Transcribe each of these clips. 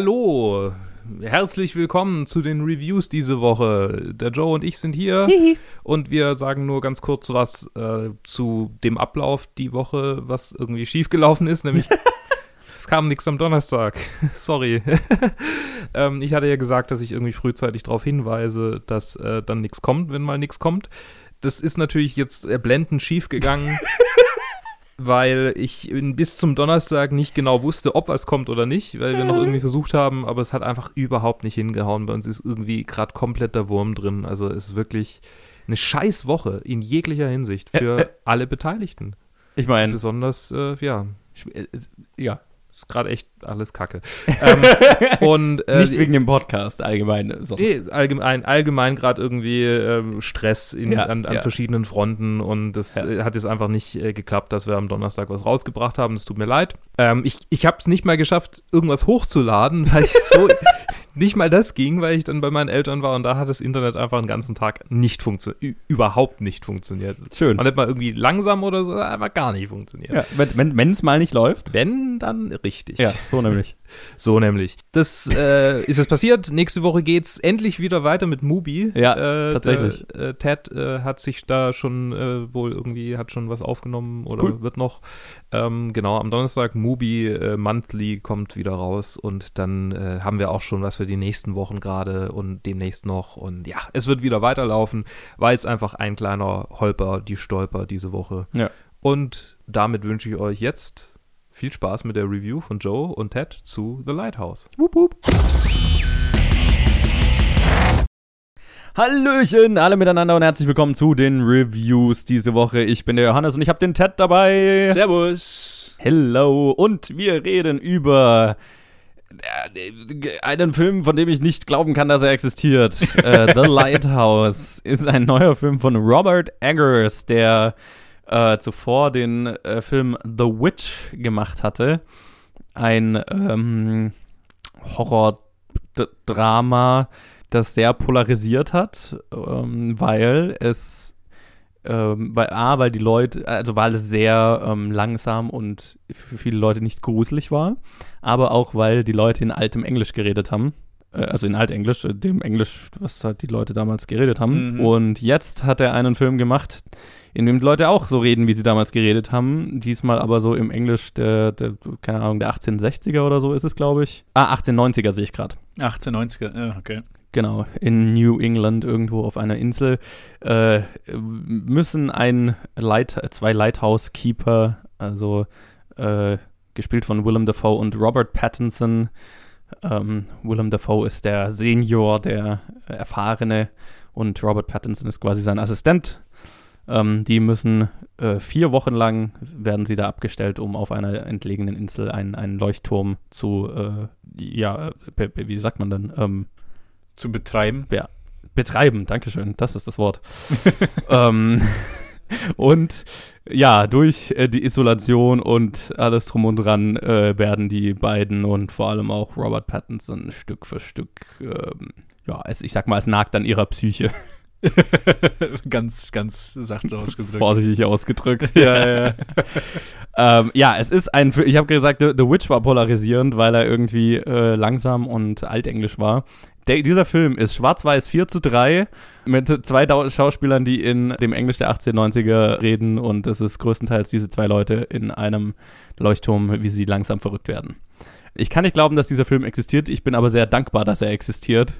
Hallo, herzlich willkommen zu den Reviews diese Woche. Der Joe und ich sind hier Hihi. und wir sagen nur ganz kurz was äh, zu dem Ablauf die Woche, was irgendwie schiefgelaufen ist, nämlich es kam nichts am Donnerstag. Sorry. ähm, ich hatte ja gesagt, dass ich irgendwie frühzeitig darauf hinweise, dass äh, dann nichts kommt, wenn mal nichts kommt. Das ist natürlich jetzt blendend schief gegangen. Weil ich bis zum Donnerstag nicht genau wusste, ob was kommt oder nicht, weil wir noch irgendwie versucht haben, aber es hat einfach überhaupt nicht hingehauen. Bei uns ist irgendwie gerade komplett der Wurm drin. Also es ist wirklich eine scheiß Woche in jeglicher Hinsicht für Ä- ä- alle Beteiligten. Ich meine, Besonders, äh, ja, ja. Ist gerade echt alles Kacke. ähm, und äh, Nicht wegen dem Podcast allgemein. Sonst. Nee, allgemein, allgemein gerade irgendwie ähm, Stress in, Ja, an, an ja. verschiedenen Fronten und das Ja. äh, hat jetzt einfach nicht äh, geklappt, dass wir am Donnerstag was rausgebracht haben. Es tut mir leid. Ähm, ich ich habe es nicht mal geschafft, irgendwas hochzuladen, weil ich so nicht mal das ging, weil ich dann bei meinen Eltern war und da hat das Internet einfach den ganzen Tag nicht funktioniert, überhaupt nicht funktioniert. Schön. Man hat mal irgendwie langsam oder so, aber gar nicht funktioniert. Ja, wenn wenn wenn, es mal nicht läuft. Wenn, dann richtig. Ja, so nämlich. So nämlich. Das äh, ist jetzt passiert. Nächste Woche geht's endlich wieder weiter mit Mubi. Ja, äh, tatsächlich. Der, äh, Ted äh, hat sich da schon äh, wohl irgendwie, hat schon was aufgenommen oder Cool. wird noch. Ähm, genau, am Donnerstag Mubi äh, Monthly kommt wieder raus und dann äh, haben wir auch schon was für die nächsten Wochen gerade und demnächst noch. Und ja, es wird wieder weiterlaufen, weil es einfach ein kleiner Holper, die Stolper diese Woche. Ja. Und damit wünsche ich euch jetzt viel Spaß mit der Review von Joe und Ted zu The Lighthouse. Wup, wup. Hallöchen, alle miteinander und herzlich willkommen zu den Reviews diese Woche. Ich bin der Johannes und ich habe den Ted dabei. Servus. Hello und wir reden über äh, einen Film, von dem ich nicht glauben kann, dass er existiert. äh, The Lighthouse ist ein neuer Film von Robert Eggers, der äh, zuvor den äh, Film The Witch gemacht hatte. Ein ähm, Horror-Drama, das sehr polarisiert hat, ähm, weil es ähm, weil A, weil die Leute, also weil es sehr ähm, langsam und für viele Leute nicht gruselig war, aber auch weil die Leute in altem Englisch geredet haben. Äh, also in Altenglisch, äh, dem Englisch, was halt die Leute damals geredet haben. Mhm. Und jetzt hat er einen Film gemacht, in dem die Leute auch so reden, wie sie damals geredet haben. Diesmal aber so im Englisch der, der keine Ahnung, der 1860er oder so ist es, glaube ich. Ah, 1890er sehe ich gerade. 1890er, ja, okay. Genau, in New England irgendwo auf einer Insel äh, müssen ein Light, zwei Lighthouse-Keeper, also äh, gespielt von Willem Dafoe und Robert Pattinson. Ähm, Willem Dafoe ist der Senior, der äh, Erfahrene und Robert Pattinson ist quasi sein Assistent. Ähm, die müssen äh, vier Wochen lang werden sie da abgestellt, um auf einer entlegenen Insel einen, einen Leuchtturm zu, äh, ja, wie sagt man denn? Ähm, Zu betreiben. betreiben, Dankeschön, das ist das Wort. ähm, und ja, durch äh, die Isolation und alles drum und dran äh, werden die beiden und vor allem auch Robert Pattinson Stück für Stück, ähm, ja, es, ich sag mal, es nagt an ihrer Psyche, ganz, ganz sachte ausgedrückt. vorsichtig ausgedrückt. Ja, ja. ähm, ja, es ist ein, ich habe gesagt, The, The Witch war polarisierend, weil er irgendwie äh, langsam und altenglisch war. Der, dieser Film ist schwarz-weiß 4 zu 3 mit zwei Dau Schauspielern, die in dem Englisch der 1890er reden und es ist größtenteils diese zwei Leute in einem Leuchtturm, wie sie langsam verrückt werden. Ich kann nicht glauben, dass dieser Film existiert, ich bin aber sehr dankbar, dass er existiert.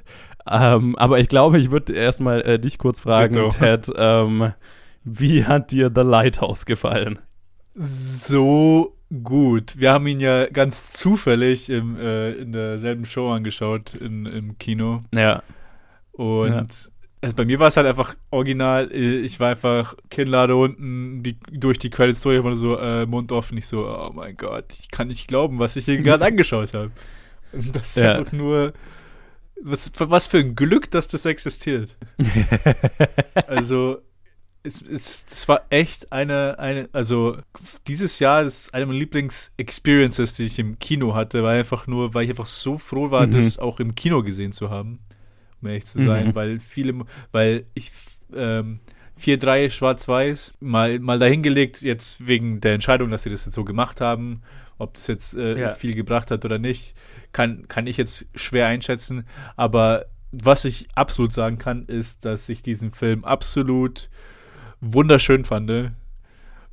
Ähm, aber ich glaube, ich würde erstmal äh, dich kurz fragen, Ditto. Ted, ähm, wie hat dir The Lighthouse gefallen? So gut. Wir haben ihn ja ganz zufällig im, äh, in derselben Show angeschaut in, im Kino. Ja. Und Ja. Also bei mir war es halt einfach original. äh, Ich war einfach Kinnlade unten, die, durch die Credits durch, war so äh, Mund offen. Ich so, oh mein Gott, ich kann nicht glauben, was ich hier gerade angeschaut habe. Und Das ist Ja. einfach nur. Was, was für ein Glück, dass das existiert. Also, es, es, es war echt eine, eine, also dieses Jahr ist eine meiner Lieblings-Experiences, die ich im Kino hatte, war einfach nur, weil ich einfach so froh war, Mhm. das auch im Kino gesehen zu haben, um ehrlich zu sein, Mhm. weil viele, weil ich, ähm, 4-3 schwarz-weiß, mal, mal dahingelegt, jetzt wegen der Entscheidung, dass sie das jetzt so gemacht haben Ob das jetzt äh, Ja. viel gebracht hat oder nicht, kann, kann ich jetzt schwer einschätzen. Aber was ich absolut sagen kann, ist, dass ich diesen Film absolut wunderschön fand.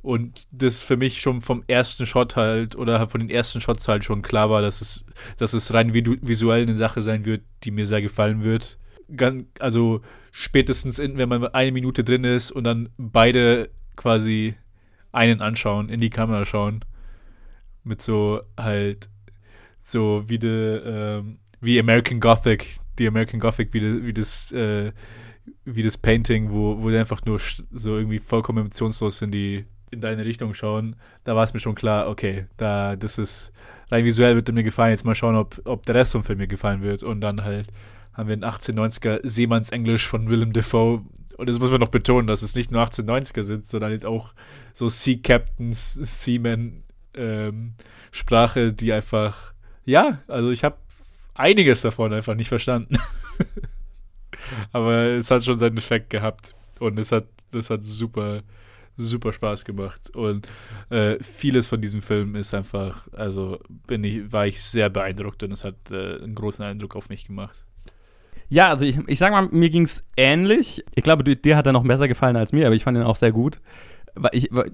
Und das für mich schon vom ersten Shot halt oder von den ersten Shots halt schon klar war, dass es, dass es rein visuell eine Sache sein wird, die mir sehr gefallen wird. Gan- also spätestens, in, wenn man eine Minute drin ist und dann beide quasi einen anschauen, in die Kamera schauen. Mit so halt, so wie de, ähm, wie American Gothic, die American Gothic, wie, de, wie das, äh, wie das Painting, wo, wo die einfach nur so irgendwie vollkommen emotionslos in die, in deine Richtung schauen. Da war es mir schon klar, okay, da, das ist, rein visuell wird mir gefallen. Jetzt mal schauen, ob, ob der Rest vom Film mir gefallen wird. Und dann halt haben wir ein 1890er Seemannsenglisch von Willem Dafoe. Und das muss man noch betonen, dass es nicht nur 1890er sind, sondern halt auch so Sea Captains, Seamen ähm, Sprache, die einfach, ja, also ich habe einiges davon einfach nicht verstanden. Aber es hat schon seinen Effekt gehabt. Und es hat, das hat super, super Spaß gemacht. Und äh, vieles von diesem Film ist einfach, also bin ich, war ich sehr beeindruckt und es hat äh, einen großen Eindruck auf mich gemacht. Ja, also ich, ich sag mal, mir ging's ähnlich. Ich glaube, dir- hat er noch besser gefallen als mir, aber ich fand ihn auch sehr gut. Ich, wa-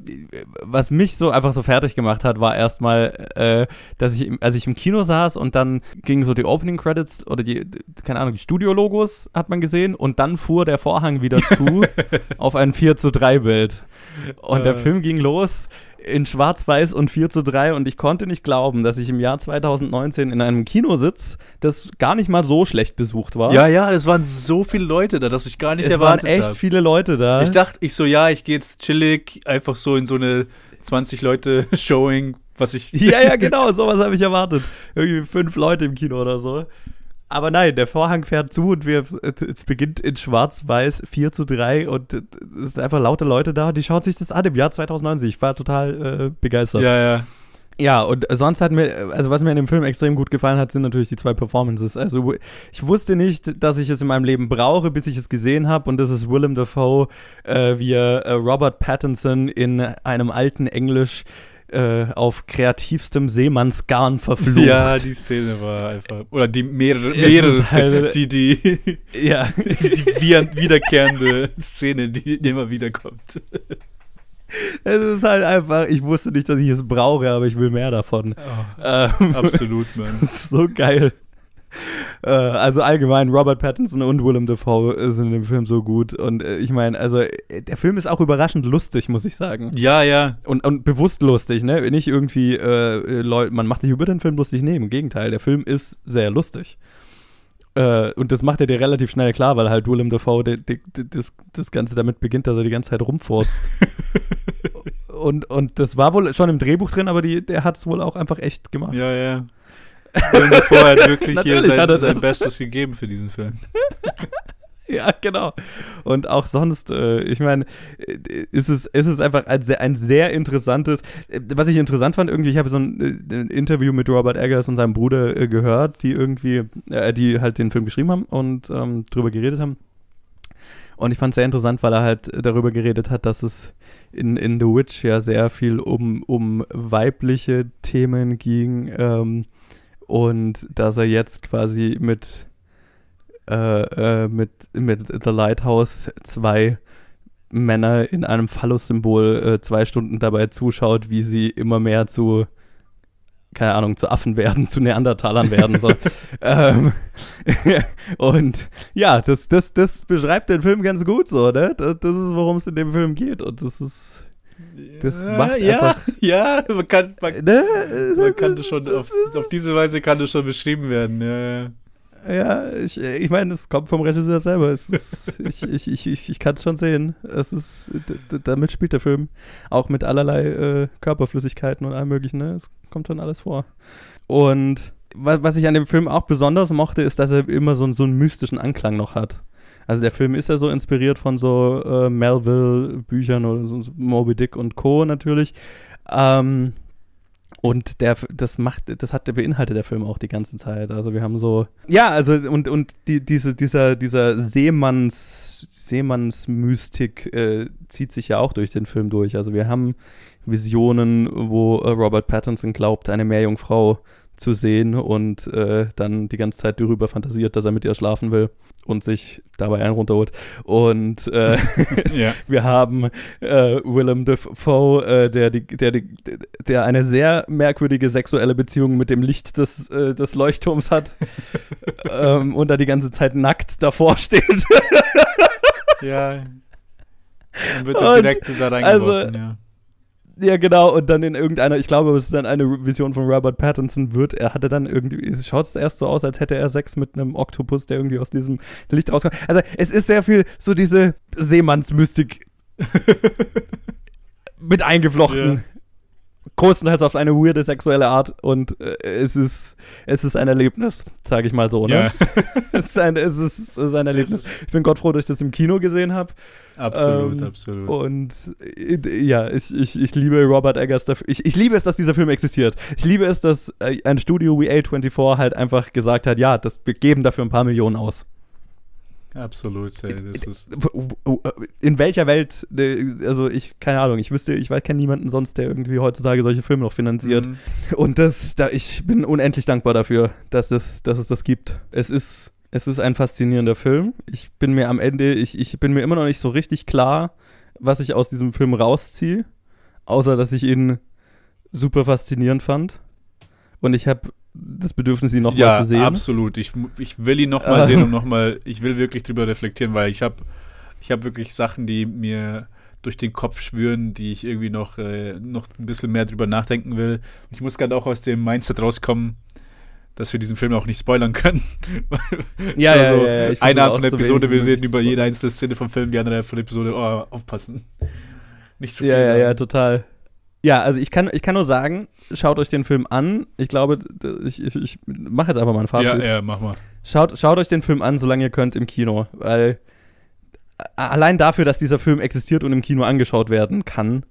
was mich so einfach so fertig gemacht hat, war erstmal, äh, dass ich, als ich im Kino saß und dann gingen so die Opening Credits oder die, keine Ahnung, die Studio-Logos hat man gesehen und dann fuhr der Vorhang wieder zu auf ein 4 zu 3 Bild. Und der Äh. Film ging los in Schwarz-Weiß und 4 zu 3 und ich konnte nicht glauben, dass ich im Jahr 2019 in einem Kino sitz, das gar nicht mal so schlecht besucht war. Ja, ja, es waren so viele Leute da, dass ich gar nicht es waren erwartet echt habe. viele Leute da. Ich dachte, ich so, ja, ich gehe jetzt chillig, einfach so in so eine 20 Leute Showing, was ich. ja, ja, genau, sowas habe ich erwartet. Irgendwie fünf Leute im Kino oder so. Aber nein, der Vorhang fährt zu und wir, es beginnt in Schwarz-Weiß 4 zu 3 und es sind einfach laute Leute da, die schauen sich das an im Jahr 2090. Ich war total äh, begeistert. Ja, ja. Ja, und sonst hat mir, also was mir in dem Film extrem gut gefallen hat, sind natürlich die zwei Performances. Also ich wusste nicht, dass ich es in meinem Leben brauche, bis ich es gesehen habe. Und das ist Willem Dafoe, äh, wie er äh, Robert Pattinson in einem alten Englisch äh, auf kreativstem Seemannsgarn verflucht. Ja, die Szene war einfach. Oder die mehrere, mehrere halt- die, die, ja. die wieder- wiederkehrende Szene, die immer wieder kommt. es ist halt einfach, ich wusste nicht, dass ich es brauche, aber ich will mehr davon. Ähm, Absolut, Mann. Das ist so geil. Äh, also allgemein, Robert Pattinson und Willem Dafoe sind in dem Film so gut. Und äh, ich meine, also äh, der Film ist auch überraschend lustig, muss ich sagen. Ja, ja. Und, und bewusst lustig, ne? Nicht irgendwie, äh, Leute, man macht sich über den Film lustig. Nee, im Gegenteil, der Film ist sehr lustig. Äh, und das macht er dir relativ schnell klar, weil halt Willem Dafoe de, de, de, das, das Ganze damit beginnt, dass er die ganze Zeit rumfurzt. und, und das war wohl schon im Drehbuch drin, aber die, der hat es wohl auch einfach echt gemacht. Ja, ja. Willem Dafoe hat wirklich hier er sein, sein. Bestes gegeben für diesen Film. Ja, genau. Und auch sonst, äh, ich meine, äh, ist es, ist es einfach ein sehr, ein sehr interessantes, äh, was ich interessant fand, irgendwie, ich habe so ein, äh, ein Interview mit Robert Eggers und seinem Bruder äh, gehört, die irgendwie, äh, die halt den Film geschrieben haben und ähm, drüber geredet haben. Und ich fand es sehr interessant, weil er halt darüber geredet hat, dass es in, in The Witch ja sehr viel um, um weibliche Themen ging ähm, und dass er jetzt quasi mit äh, äh, mit, mit The Lighthouse zwei Männer in einem Phallus-Symbol äh, zwei Stunden dabei zuschaut, wie sie immer mehr zu, keine Ahnung, zu Affen werden, zu Neandertalern werden. So. ähm, und ja, das, das, das beschreibt den Film ganz gut so, ne? Das, das ist, worum es in dem Film geht. Und das ist. Das ja, macht ja, einfach- ja, man kann, man, Ne? man kann das schon, auf, auf diese Weise kann das schon beschrieben werden. Ja, ja. Ich, ich meine, es kommt vom Regisseur selber. Ist, ich ich, ich, ich, ich kann es schon sehen. Es ist, damit spielt der Film. Auch mit allerlei äh, Körperflüssigkeiten und allem möglichen. Ne? Es kommt schon alles vor. Und was, was ich an dem Film auch besonders mochte, ist, dass er immer so, so einen mystischen Anklang noch hat. Also der Film ist ja so inspiriert von so äh, Melville-Büchern oder so, Moby Dick und Co. natürlich. Ähm, und der, das macht, das hat, der beinhaltet der Film auch die ganze Zeit. Also wir haben so, ja, also und und die, diese, dieser, dieser Seemanns, Seemannsmystik äh, zieht sich ja auch durch den Film durch. Also wir haben Visionen, wo äh, Robert Pattinson glaubt, eine Meerjungfrau zu sehen und äh, dann die ganze Zeit darüber fantasiert, dass er mit ihr schlafen will und sich dabei einen runterholt. Und äh, Ja. wir haben äh, Willem Dafoe, äh, der, die, der, die, der eine sehr merkwürdige sexuelle Beziehung mit dem Licht des, äh, des Leuchtturms hat ähm, und da die ganze Zeit nackt davor steht. Ja. Dann wird er direkt da reingeworfen, also, ja. Ja, genau, und dann in irgendeiner, ich glaube, es ist dann eine Vision von Robert Pattinson wird, er hatte dann irgendwie, es schaut es erst so aus, als hätte er Sex mit einem Oktopus, der irgendwie aus diesem Licht rauskommt. Also es ist sehr viel so diese Seemannsmystik mit eingeflochten. Größtenteils auf eine weirde sexuelle Art und äh, es ist es ist ein Erlebnis, sage ich mal so, ne? Ja, Es ist ein es ist, es ist ein Erlebnis. Ich bin Gott froh, dass ich das im Kino gesehen habe. absolut, Ähm, absolut. Und äh, ja, ich, ich, ich liebe Robert Eggers dafür. Ich, ich liebe es, dass dieser Film existiert. Ich liebe es, dass äh, ein Studio wie A24 halt einfach gesagt hat, ja, das, wir geben dafür ein paar Millionen aus. Absolut, ey, das ist. W- In welcher Welt, äh, also ich, keine Ahnung, ich wüsste, ich weiß, kenne niemanden sonst, der irgendwie heutzutage solche Filme noch finanziert. Mhm. Und das, da, ich bin unendlich dankbar dafür, dass es, dass es das gibt. Es ist, es ist ein faszinierender Film. Ich bin mir am Ende, ich, ich bin mir immer noch nicht so richtig klar, was ich aus diesem Film rausziehe, außer dass ich ihn super faszinierend fand. Und ich habe das Bedürfnis, ihn nochmal ja, zu sehen. absolut. Ich, ich will ihn nochmal sehen und nochmal, ich will wirklich drüber reflektieren, weil ich habe ich hab wirklich Sachen, die mir durch den Kopf schwören, die ich irgendwie noch, äh, noch ein bisschen mehr drüber nachdenken will. Ich muss gerade auch aus dem Mindset rauskommen, dass wir diesen Film auch nicht spoilern können. Ja, Also, ja, ja, ja, versuche Eine Art von so Episode, wir reden über jede einzelne Szene vom Film, die andere Art von Episode, oh, aufpassen. Nicht zu viel Ja, ja, sagen. ja, total. Ja, also ich kann, ich kann nur sagen, schaut euch den Film an. Ich glaube, ich, ich, ich mache jetzt einfach mal ein Fazit. ja, ja, mach mal. Schaut, schaut euch den Film an, solange ihr könnt im Kino, weil allein dafür, dass dieser Film existiert und im Kino angeschaut werden kann,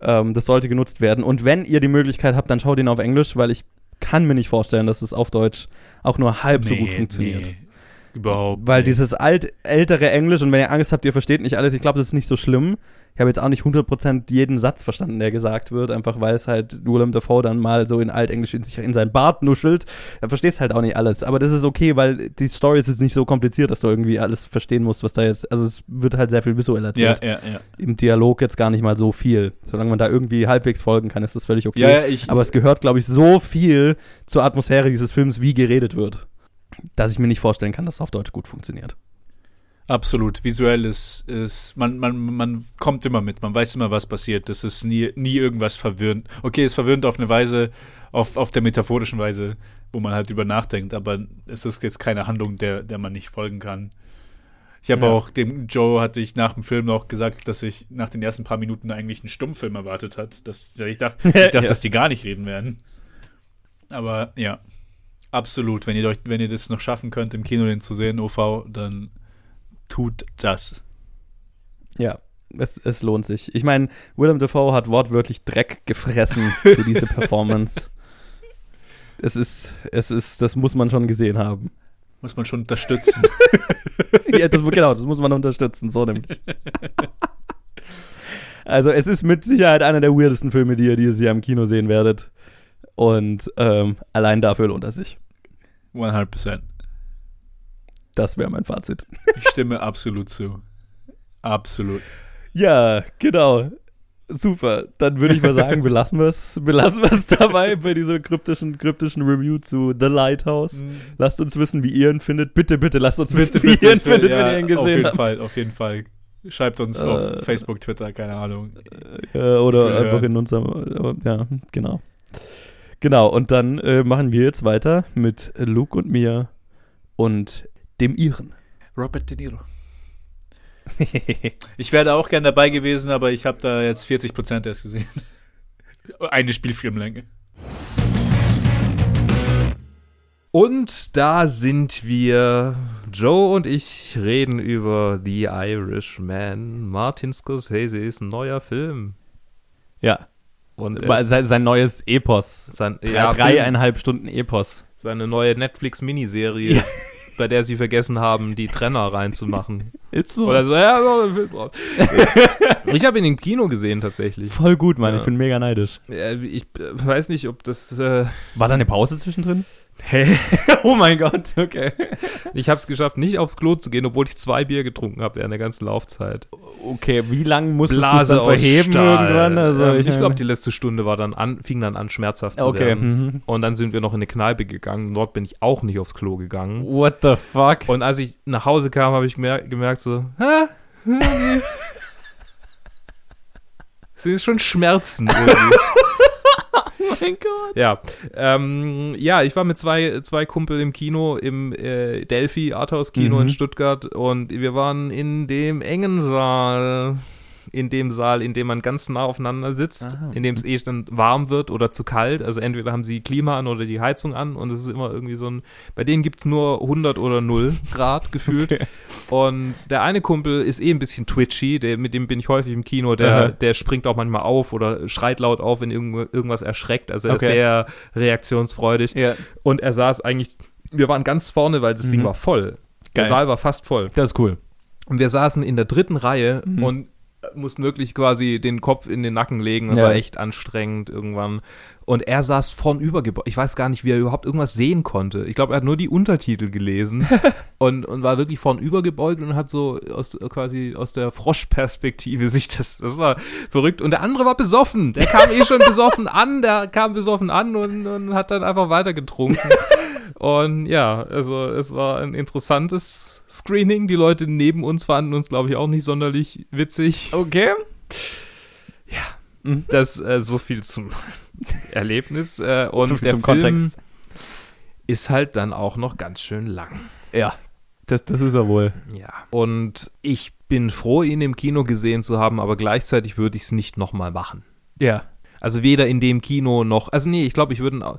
ähm, das sollte genutzt werden. Und wenn ihr die Möglichkeit habt, dann schaut ihn auf Englisch, weil ich kann mir nicht vorstellen, dass es auf Deutsch auch nur halb so gut funktioniert. Nee, überhaupt. Weil nee. dieses alt, ältere Englisch und wenn ihr Angst habt, ihr versteht nicht alles, ich glaube, das ist nicht so schlimm. Ich habe jetzt auch nicht 100% jeden Satz verstanden, der gesagt wird, einfach weil es halt Willem Dafoe dann mal so in Altenglisch in sich in seinen Bart nuschelt. Dann verstehst halt auch nicht alles. Aber das ist okay, weil die Story ist jetzt nicht so kompliziert, dass du irgendwie alles verstehen musst, was da jetzt. Also es wird halt sehr viel visuell Ja, erzählt. ja, ja. Im Dialog jetzt gar nicht mal so viel. Solange man da irgendwie halbwegs folgen kann, ist das völlig okay. Ja, ja, ich, Aber es gehört, glaube ich, so viel zur Atmosphäre dieses Films, wie geredet wird, dass ich mir nicht vorstellen kann, dass es auf Deutsch gut funktioniert. Absolut. Visuell ist, ist man, man, man kommt immer mit, man weiß immer, was passiert. Das ist nie, nie irgendwas verwirrend. Okay, es verwirrend auf eine Weise, auf, auf der metaphorischen Weise, wo man halt drüber nachdenkt, aber es ist jetzt keine Handlung, der, der man nicht folgen kann. Ich habe Ja. auch dem Joe hatte ich nach dem Film noch gesagt, dass ich nach den ersten paar Minuten eigentlich einen Stummfilm erwartet hat. Dass, ich dachte, ich dachte Ja. dass die gar nicht reden werden. Aber ja, absolut. Wenn ihr, euch, wenn ihr das noch schaffen könnt, im Kino den zu sehen, OV, dann tut das. Ja, es, es lohnt sich. Ich meine, Willem Dafoe hat wortwörtlich Dreck gefressen für diese Performance. Es ist, es ist, das muss man schon gesehen haben. Muss man schon unterstützen. ja, das, genau, das muss man unterstützen, so nämlich. Also es ist mit Sicherheit einer der weirdesten Filme, die ihr dieses Jahr im Kino sehen werdet. Und ähm, allein dafür lohnt er sich. 100%. Das wäre mein Fazit. Ich stimme absolut zu. Absolut. Ja, genau. Super. Dann würde ich mal sagen, belassen wir es belassen wir's dabei bei dieser kryptischen, kryptischen Review zu The Lighthouse. Lasst uns wissen, wie ihr ihn findet. Bitte, bitte, lasst uns wissen, wie ihr ihn findet, ja, wenn ihr ihn Auf gesehen jeden habt. Fall, auf jeden Fall. Schreibt uns Äh, auf Facebook, Twitter, keine Ahnung. Äh, oder will einfach in unserem, ja, genau. Genau, und dann äh, machen wir jetzt weiter mit Luke und mir und dem Iren. Robert De Niro. Ich wäre da auch gern dabei gewesen, aber ich habe da jetzt 40% erst gesehen. Eine Spielfilmlänge. Und da sind wir. Joe und ich reden über The Irishman. Martin Scorsese's neuer Film. ja, Und es- sein, sein neues Epos. sein, Drei, ja, dreieinhalb Stunden Epos. seine neue Netflix-Miniserie, Ja. bei der sie vergessen haben, die Trenner reinzumachen. Ist so. Oder so, ja, so Film draus. ich habe ihn im Kino gesehen tatsächlich. Voll gut, Mann. Ja. Ich bin mega neidisch. Äh, Ich äh, weiß nicht, ob das. Äh, War da eine Pause zwischendrin? Hä? oh mein Gott, okay. Ich habe es geschafft, nicht aufs Klo zu gehen, obwohl ich zwei Bier getrunken habe während der ganzen Laufzeit. Okay, wie lange musstest du es dann verheben irgendwann? Also, ähm, ich glaube, die letzte Stunde war dann an, fing dann an, schmerzhaft zu Okay. werden. Mhm. Und dann sind wir noch in eine Kneipe gegangen. Dort bin ich auch nicht aufs Klo gegangen. What the fuck? Und als ich nach Hause kam, habe ich mer gemerkt so, hä? Okay. Es sind schon Schmerzen irgendwie. Oh mein Gott. Ja, ähm, ja, ich war mit zwei, zwei Kumpel im Kino, im äh, Delphi Arthouse Kino Mhm. in Stuttgart und wir waren in dem engen Saal, in dem Saal, in dem man ganz nah aufeinander sitzt, Aha. in dem es eh dann warm wird oder zu kalt. Also entweder haben sie Klima an oder die Heizung an und es ist immer irgendwie so ein, bei denen gibt es nur 100 oder 0 Grad gefühlt. Okay. Und der eine Kumpel ist eh ein bisschen twitchy, der, mit dem bin ich häufig im Kino, der, Aha. der springt auch manchmal auf oder schreit laut auf, wenn irgendwo, irgendwas erschreckt. Also er Okay. ist sehr reaktionsfreudig. Ja. Und er saß eigentlich, wir waren ganz vorne, weil das Ding Mhm. war voll. Der Geil. Saal war fast voll. Das ist cool. Und wir saßen in der dritten Reihe Mhm. und mussten wirklich quasi den Kopf in den Nacken legen. Das Ja. war echt anstrengend irgendwann. Und er saß vornüber gebeugt. Ich weiß gar nicht, wie er überhaupt irgendwas sehen konnte. Ich glaube, er hat nur die Untertitel gelesen und, und war wirklich vornüber gebeugt und hat so aus, quasi aus der Froschperspektive sich das, das war verrückt. Und der andere war besoffen. Der kam eh schon besoffen an, der kam besoffen an und, und hat dann einfach weiter getrunken. Und ja, also es war ein interessantes Screening. Die Leute neben uns fanden uns, glaube ich, auch nicht sonderlich witzig. Okay. Das äh, so viel zum Erlebnis. Äh, und So der zum Film Kontext. ist halt dann auch noch ganz schön lang. Ja. Das, das ist er wohl. Ja. Und ich bin froh, ihn im Kino gesehen zu haben, aber gleichzeitig würde ich es nicht nochmal machen. Ja. Also weder in dem Kino noch. Also nee, ich glaube, ich würde.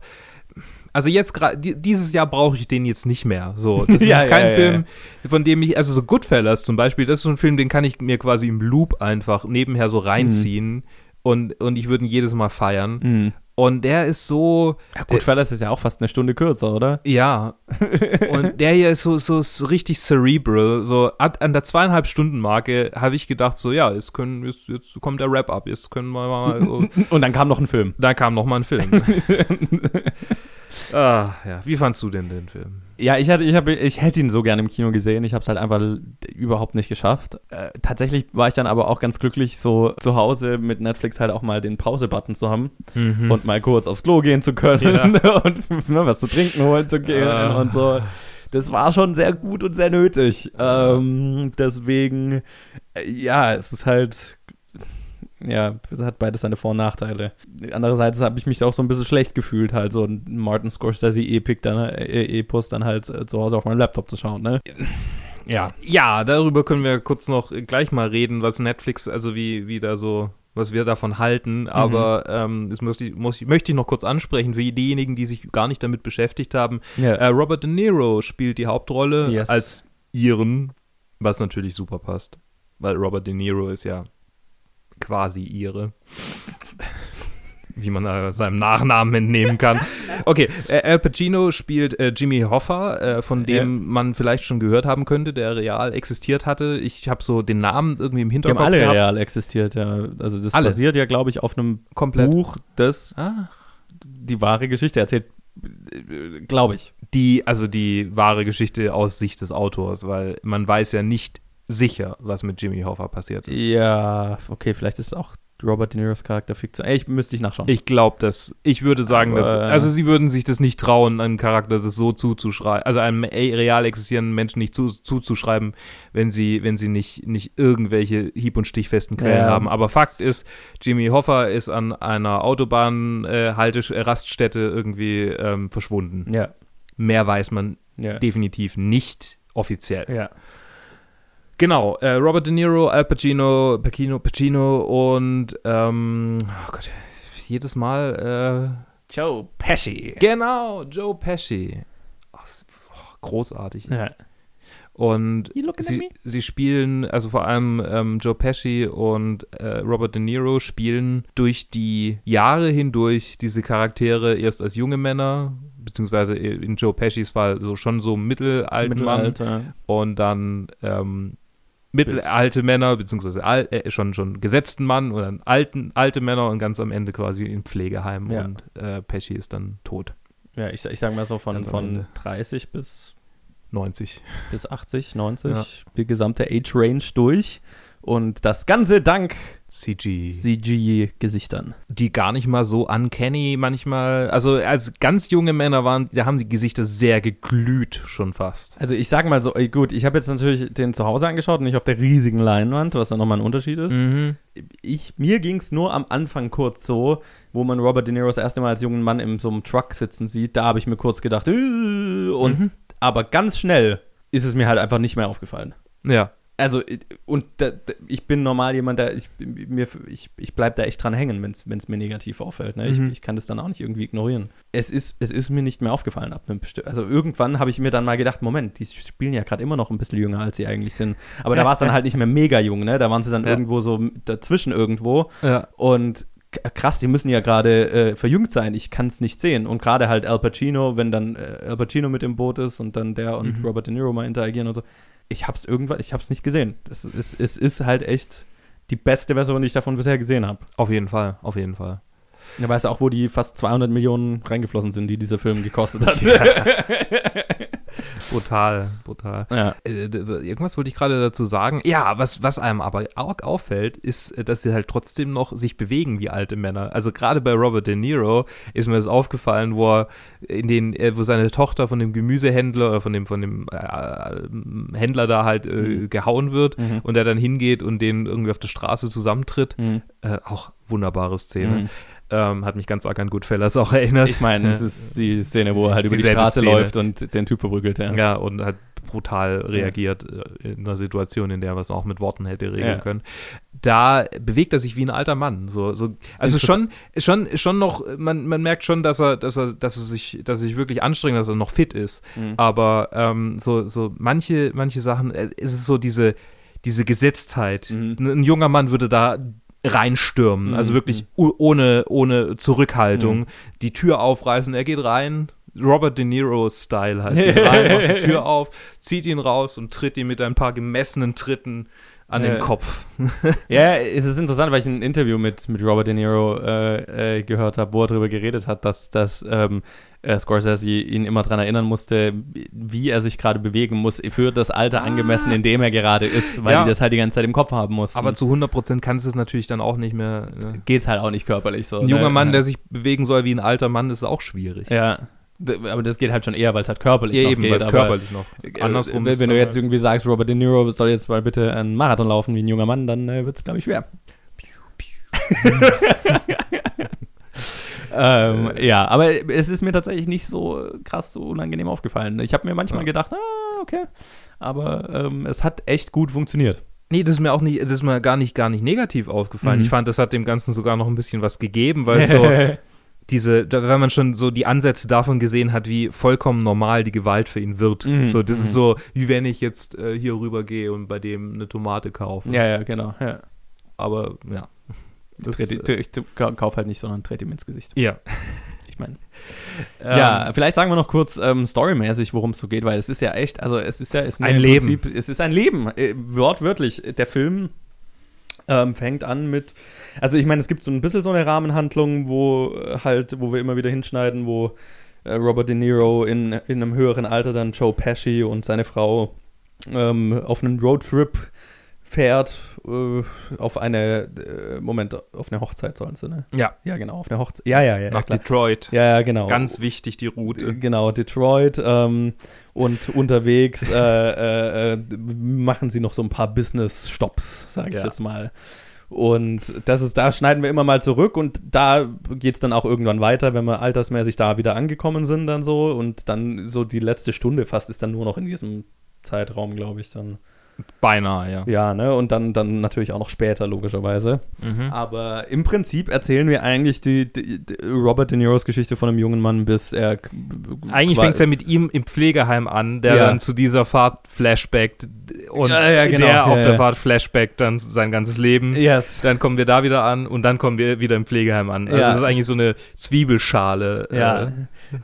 Also jetzt gerade dieses Jahr brauche ich den jetzt nicht mehr. So, das Ja, ist kein ja, ja, Film, von dem ich also so Goodfellas zum Beispiel. Das ist so ein Film, den kann ich mir quasi im Loop einfach nebenher so reinziehen und und ich würde ihn jedes Mal feiern. Mhm. Und der ist so Ja, gut, Fellas ist ja auch fast eine Stunde kürzer, oder? ja. und der hier ist so, so, so richtig cerebral. So an der zweieinhalb Stunden Marke habe ich gedacht, so ja, jetzt können jetzt, jetzt kommt der Wrap up, jetzt können wir mal. So. Und dann kam noch ein Film. da kam noch mal ein Film. Ah, ja. Wie fandst du denn den Film? Ja, ich hätte, ich, hab, ich hätte ihn so gerne im Kino gesehen. Ich habe es halt einfach überhaupt nicht geschafft. Äh, tatsächlich war ich dann aber auch ganz glücklich, so zu Hause mit Netflix halt auch mal den Pause-Button zu haben und mal kurz aufs Klo gehen zu können und ne, was zu trinken holen zu gehen Ah. und so. Das war schon sehr gut und sehr nötig. Ähm, deswegen, äh, ja, es ist halt, ja, hat beides seine Vor- und Nachteile. Andererseits habe ich mich auch so ein bisschen schlecht gefühlt, halt so ein Martin Scorsese-Epic dann, äh, Epos dann halt äh, zu Hause auf meinem Laptop zu schauen, ne? Ja. Ja, darüber können wir kurz noch gleich mal reden, was Netflix, also wie, wie da so, was wir davon halten. Aber ähm, das muss ich, muss ich, möchte ich noch kurz ansprechen für diejenigen, die sich gar nicht damit beschäftigt haben. Ja. Äh, Robert De Niro spielt die Hauptrolle Yes. als Iren, was natürlich super passt. Weil Robert De Niro ist ja quasi Ire. Wie man äh, seinem Nachnamen entnehmen kann. Okay, äh, Al Pacino spielt äh, Jimmy Hoffa, äh, von dem man vielleicht schon gehört haben könnte, der real existiert hatte. Ich habe so den Namen irgendwie im Die haben Hinterkopf alle gehabt. real existiert, ja. Also das Alle. basiert ja, glaube ich, auf einem Komplett. Buch, das Ah. die wahre Geschichte erzählt, glaube ich. die, also die wahre Geschichte aus Sicht des Autors, weil man weiß ja nicht sicher, was mit Jimmy Hoffa passiert ist. Ja, okay, vielleicht ist auch Robert De Niros Charakter Fiktion. Ey, ich müsste ich nachschauen. Ich glaube, dass, ich würde sagen, dass, Aber- also sie würden sich das nicht trauen, einem Charakter das so zuzuschreiben, also einem e- real existierenden Menschen nicht zu, zuzuschreiben, wenn sie, wenn sie nicht, nicht irgendwelche hieb- und stichfesten Quellen Ja. haben. Aber Fakt ist, Jimmy Hoffa ist an einer Autobahn, äh, äh, irgendwie ähm, verschwunden. ja, Mehr weiß man ja. definitiv nicht offiziell. ja. Genau, äh, Robert De Niro, Al Pacino, Pacino, Pacino und ähm, oh Gott, jedes Mal Joe Pesci. äh, genau, Joe Pesci. Oh, großartig. Ja. Und sie, sie spielen, also vor allem ähm, Joe Pesci und äh, Robert De Niro spielen durch die Jahre hindurch diese Charaktere erst als junge Männer, beziehungsweise in Joe Peschis Fall so schon so Mittelalten Mann Mittelalter. und dann ähm, mittelalte Männer, beziehungsweise al, äh, schon, schon gesetzten Mann oder einen alten, alte Männer und ganz am Ende quasi im Pflegeheim Ja. und äh, Pesci ist dann tot. Ja, ich, ich sag mal so von, von Ende. 30 bis 90. bis 80, 90, Ja. die gesamte Age-Range durch. Und das Ganze dank CG. CG-Gesichtern. die gar nicht mal so uncanny manchmal. Also als ganz junge Männer waren, da haben die Gesichter sehr geglüht schon fast. Also ich sag mal so, ey, gut, ich habe jetzt natürlich den zu Hause angeschaut und nicht auf der riesigen Leinwand, was dann nochmal ein Unterschied ist. Mhm. Ich, mir ging es nur am Anfang kurz so, wo man Robert De Niro das erste Mal als jungen Mann in so einem Truck sitzen sieht, da habe ich mir kurz gedacht, äh, und Mhm. aber ganz schnell ist es mir halt einfach nicht mehr aufgefallen. Ja. Also, äh, und da, ich bin normal jemand, der, ich, mir, ich, ich bleib da echt dran hängen, wenn es mir negativ auffällt. Ne? Ich, Mhm. ich kann das dann auch nicht irgendwie ignorieren. Es ist, es ist mir nicht mehr aufgefallen ab einem Also irgendwann habe ich mir dann mal gedacht, Moment, die spielen ja gerade immer noch ein bisschen jünger, als sie eigentlich sind. Aber da war es dann halt nicht mehr mega jung, ne? Da waren sie dann Ja. irgendwo so dazwischen irgendwo. Ja. Und krass, die müssen ja gerade äh, verjüngt sein. Ich kann es nicht sehen. Und gerade halt Al Pacino, wenn dann äh, Al Pacino mit im Boot ist und dann der und Mhm. Robert De Niro mal interagieren und so. Ich hab's irgendwann, ich hab's nicht gesehen. Es ist, es ist halt echt die beste Version, die ich davon bisher gesehen habe. Auf jeden Fall, auf jeden Fall. Da weißt du auch, wo die fast 200 Millionen reingeflossen sind, die dieser Film gekostet hat. Brutal, brutal. ja. Äh, irgendwas wollte ich gerade dazu sagen. Ja, was, was einem aber arg auffällt, ist, äh, dass sie halt trotzdem noch sich bewegen wie alte Männer. Also gerade bei Robert De Niro ist mir das aufgefallen, wo er in den, äh, wo seine Tochter von dem Gemüsehändler oder von dem, von dem äh, Händler da halt äh, Mhm. gehauen wird Mhm. und er dann hingeht und den irgendwie auf der Straße zusammentritt. Mhm. Äh, auch wunderbare Szene. Ähm, hat mich ganz arg an Goodfellas auch erinnert. Ich meine, es Ja. ist die Szene, wo er halt über die Straße Szene. läuft und den Typ verprügelt. Ja. Ja, und hat brutal reagiert äh, in einer Situation, in der er es auch mit Worten hätte regeln Ja. können. Da bewegt er sich wie ein alter Mann. So, so, also schon, schon, schon noch, man, man merkt schon, dass er, dass er, dass er sich, dass er sich wirklich anstrengt, dass er noch fit ist. Mhm. Aber ähm, so, so manche, manche Sachen, äh, es ist so diese, diese Gesetztheit. Mhm. Ein, ein junger Mann würde da reinstürmen, Mhm. also wirklich u- ohne, ohne Zurückhaltung, die Tür aufreißen, er geht rein, Robert De Niro-Style halt, geht rein, macht die Tür auf, zieht ihn raus und tritt ihn mit ein paar gemessenen Tritten an Ja. den Kopf. Ja, es ist interessant, weil ich ein Interview mit, mit Robert De Niro äh, äh, gehört habe, wo er darüber geredet hat, dass, dass ähm, äh, Scorsese ihn immer daran erinnern musste, wie er sich gerade bewegen muss, für das Alter angemessen, in dem er gerade ist, weil Ja. die das halt die ganze Zeit im Kopf haben muss. Aber zu 100% kannst du es natürlich dann auch nicht mehr. Ne? geht's halt auch nicht körperlich so. Ein junger ne? Mann, ja. der sich bewegen soll wie ein alter Mann, ist auch schwierig. Ja. Aber das geht halt schon eher, weil es halt körperlich Ja, noch eben, geht. weil es körperlich noch. äh, Andersrum wenn, ist wenn du jetzt halt- irgendwie sagst, Robert De Niro soll jetzt mal bitte einen Marathon laufen wie ein junger Mann, dann äh, wird es, glaube ich, schwer. ähm, ja, aber es ist mir tatsächlich nicht so krass so unangenehm aufgefallen. Ich habe mir manchmal Ja. gedacht, ah, okay. Aber ähm, es hat echt gut funktioniert. Nee, das ist mir auch nicht, das ist mir gar nicht, gar nicht negativ aufgefallen. Mhm. Ich fand, das hat dem Ganzen sogar noch ein bisschen was gegeben, weil so diese, wenn man schon so die Ansätze davon gesehen hat, wie vollkommen normal die Gewalt für ihn wird. Mhm, So, das mhm. ist so, wie wenn ich jetzt äh, hier rüber gehe und bei dem eine Tomate kaufe. ja, ja, genau. Ja. Aber ja. Das, Trete- äh, ich kauf halt nicht, sondern trete ihm ins Gesicht. ja. Ich meine. Ähm, ja, vielleicht sagen wir noch kurz ähm, storymäßig, worum es so geht, weil es ist ja echt, also es ist ja ist Ein Leben. Prinzip, es ist ein Leben, äh, wortwörtlich. Der Film ähm, fängt an mit, also ich meine, es gibt so ein bisschen so eine Rahmenhandlung, wo äh, halt, wo wir immer wieder hinschneiden, wo äh, Robert De Niro in, in einem höheren Alter dann Joe Pesci und seine Frau ähm, auf einen Roadtrip fährt, äh, auf eine, äh, Moment, auf eine Hochzeit sollen sie, ne? Ja, Ja, genau, auf eine Hochzeit. Ja, ja, ja. nach klar. Detroit. Ja, ja, genau. Ganz wichtig, die Äh, Route. Genau, Detroit. Ähm, und unterwegs äh, äh, äh, machen sie noch so ein paar Business-Stops, sage ich Ja. jetzt mal. Und das ist, da schneiden wir immer mal zurück und da geht es dann auch irgendwann weiter, wenn wir altersmäßig da wieder angekommen sind, dann so. Und dann so die letzte Stunde fast ist dann nur noch in diesem Zeitraum, glaube ich, dann. Beinahe, ja. Ja, ne? Und dann, dann natürlich auch noch später, logischerweise. Mhm. Aber im Prinzip erzählen wir eigentlich die, die, die Robert De Niros Geschichte von einem jungen Mann, bis er. Eigentlich fängt es ja mit ihm im Pflegeheim an, der Ja. dann zu dieser Fahrt flashbackt, und Ja, ja, genau. der auf der. Fahrt Flashback dann sein ganzes Leben. Yes. Dann kommen wir da wieder an und dann kommen wir wieder im Pflegeheim an. Also das ist eigentlich so eine Zwiebelschale. Ja, Äh,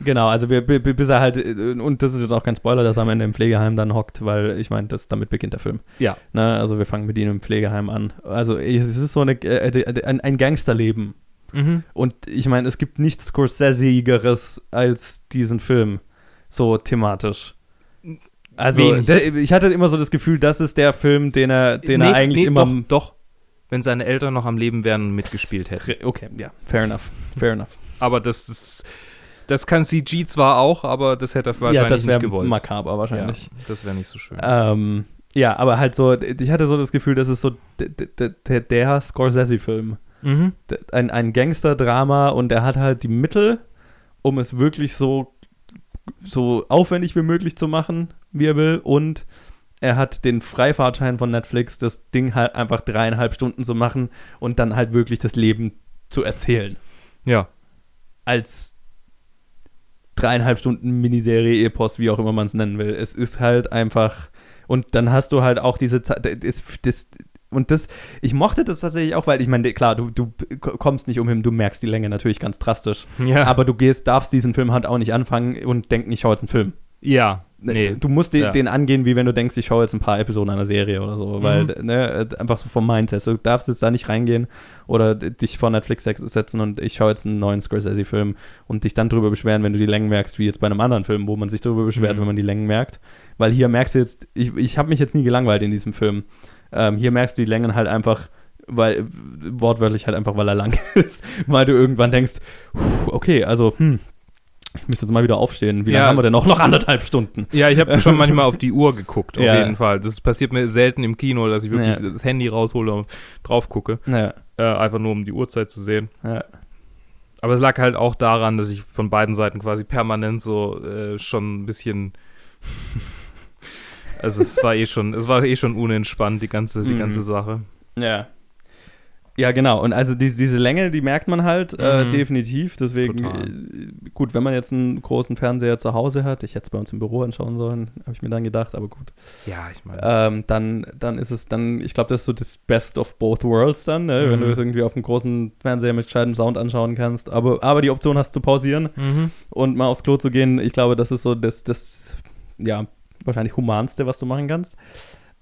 genau. Also wir, bi- bi- bis er halt, äh, und das ist jetzt auch kein Spoiler, dass er am Ende im Pflegeheim dann hockt, weil ich meine, damit beginnt der Film. ja. Ne? Also wir fangen mit ihm im Pflegeheim an. Also es ist so eine, äh, äh, ein, ein Gangsterleben. Mhm. Und ich meine, es gibt nichts Scorsese-igeres als diesen Film. So thematisch. Also, der, ich hatte immer so das Gefühl, das ist der Film, den er, den er Nee, eigentlich nee, immer. Doch, doch. Wenn seine Eltern noch am Leben wären und mitgespielt hätten. Okay, ja, fair enough. Fair enough. Aber das ist. Das kann CG zwar auch, aber das hätte er wahrscheinlich ja, das nicht gewollt. makaber wahrscheinlich. Ja, das wäre nicht so schön. Ähm, ja, aber halt so, ich hatte so das Gefühl, das ist so d- d- d- der Scorsese-Film. Mhm. Ein, ein Gangster-Drama und er hat halt die Mittel, um es wirklich so, so aufwendig wie möglich zu machen, wie er will. Und er hat den Freifahrtschein von Netflix, das Ding halt einfach dreieinhalb Stunden zu machen und dann halt wirklich das Leben zu erzählen. Ja. Als dreieinhalb Stunden Miniserie, Epos, wie auch immer man es nennen will. Es ist halt einfach. Und dann hast du halt auch diese Zeit. Das, das, und das, ich mochte das tatsächlich auch, weil ich meine, klar, du, du kommst nicht umhin, du merkst die Länge natürlich ganz drastisch. Ja. Aber du gehst, darfst diesen Film halt auch nicht anfangen und denken, ich schaue jetzt einen Film. ja. Nee. Du musst den, Ja. den angehen, wie wenn du denkst, ich schaue jetzt ein paar Episoden einer Serie oder so, weil, Mhm. ne, einfach so vom Mindset. Du darfst jetzt da nicht reingehen oder dich vor Netflix setzen und ich schaue jetzt einen neuen Scorsese-Film und dich dann drüber beschweren, wenn du die Längen merkst, wie jetzt bei einem anderen Film, wo man sich drüber beschwert, Mhm. wenn man die Längen merkt. Weil hier merkst du jetzt, ich, ich habe mich jetzt nie gelangweilt in diesem Film. Ähm, hier merkst du die Längen halt einfach, weil, wortwörtlich halt einfach, weil er lang ist, weil du irgendwann denkst, okay, also, hm, ich müsste jetzt mal wieder aufstehen. Wie Ja. lange haben wir denn noch? Noch anderthalb Stunden. Ja, ich habe schon manchmal auf die Uhr geguckt, auf Ja. jeden Fall. Das passiert mir selten im Kino, dass ich wirklich Ja. das Handy raushole und drauf gucke. Naja, Äh, einfach nur, um die Uhrzeit zu sehen. Aber es lag halt auch daran, dass ich von beiden Seiten quasi permanent so äh, schon ein bisschen. also es war eh schon, es war eh schon unentspannt, die ganze, die Mhm. ganze Sache. Ja. Ja, genau. Und also die, diese Länge, die merkt man halt äh, Mhm. definitiv. Deswegen, äh, gut, wenn man jetzt einen großen Fernseher zu Hause hat, ich hätte es bei uns im Büro anschauen sollen, habe ich mir dann gedacht, aber gut. Ja, ich meine. Ähm, dann, dann ist es dann, ich glaube, das ist so das Best of both worlds dann, ne? wenn Mhm. du es irgendwie auf einem großen Fernseher mit gescheitem Sound anschauen kannst. Aber, aber die Option hast zu pausieren Mhm. und mal aufs Klo zu gehen, ich glaube, das ist so das, das ja, wahrscheinlich humanste, was du machen kannst.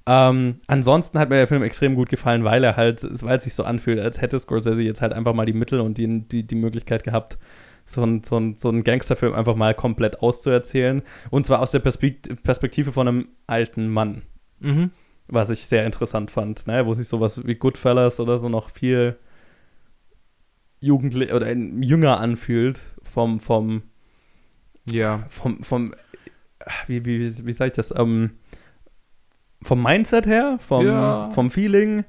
Ähm, ansonsten hat mir der Film extrem gut gefallen, weil er halt, weil es sich so anfühlt, als hätte Scorsese jetzt halt einfach mal die Mittel und die, die, die Möglichkeit gehabt, so einen so ein, so ein Gangsterfilm einfach mal komplett auszuerzählen. Und zwar aus der Perspekt Perspektive von einem alten Mann, Mhm. was ich sehr interessant fand, ne? wo sich sowas wie Goodfellas oder so noch viel jugendlich oder jünger anfühlt vom, vom, Ja. vom, vom, wie, wie, wie, wie sag ich das, ähm, vom Mindset her, vom, Ja. vom Feeling,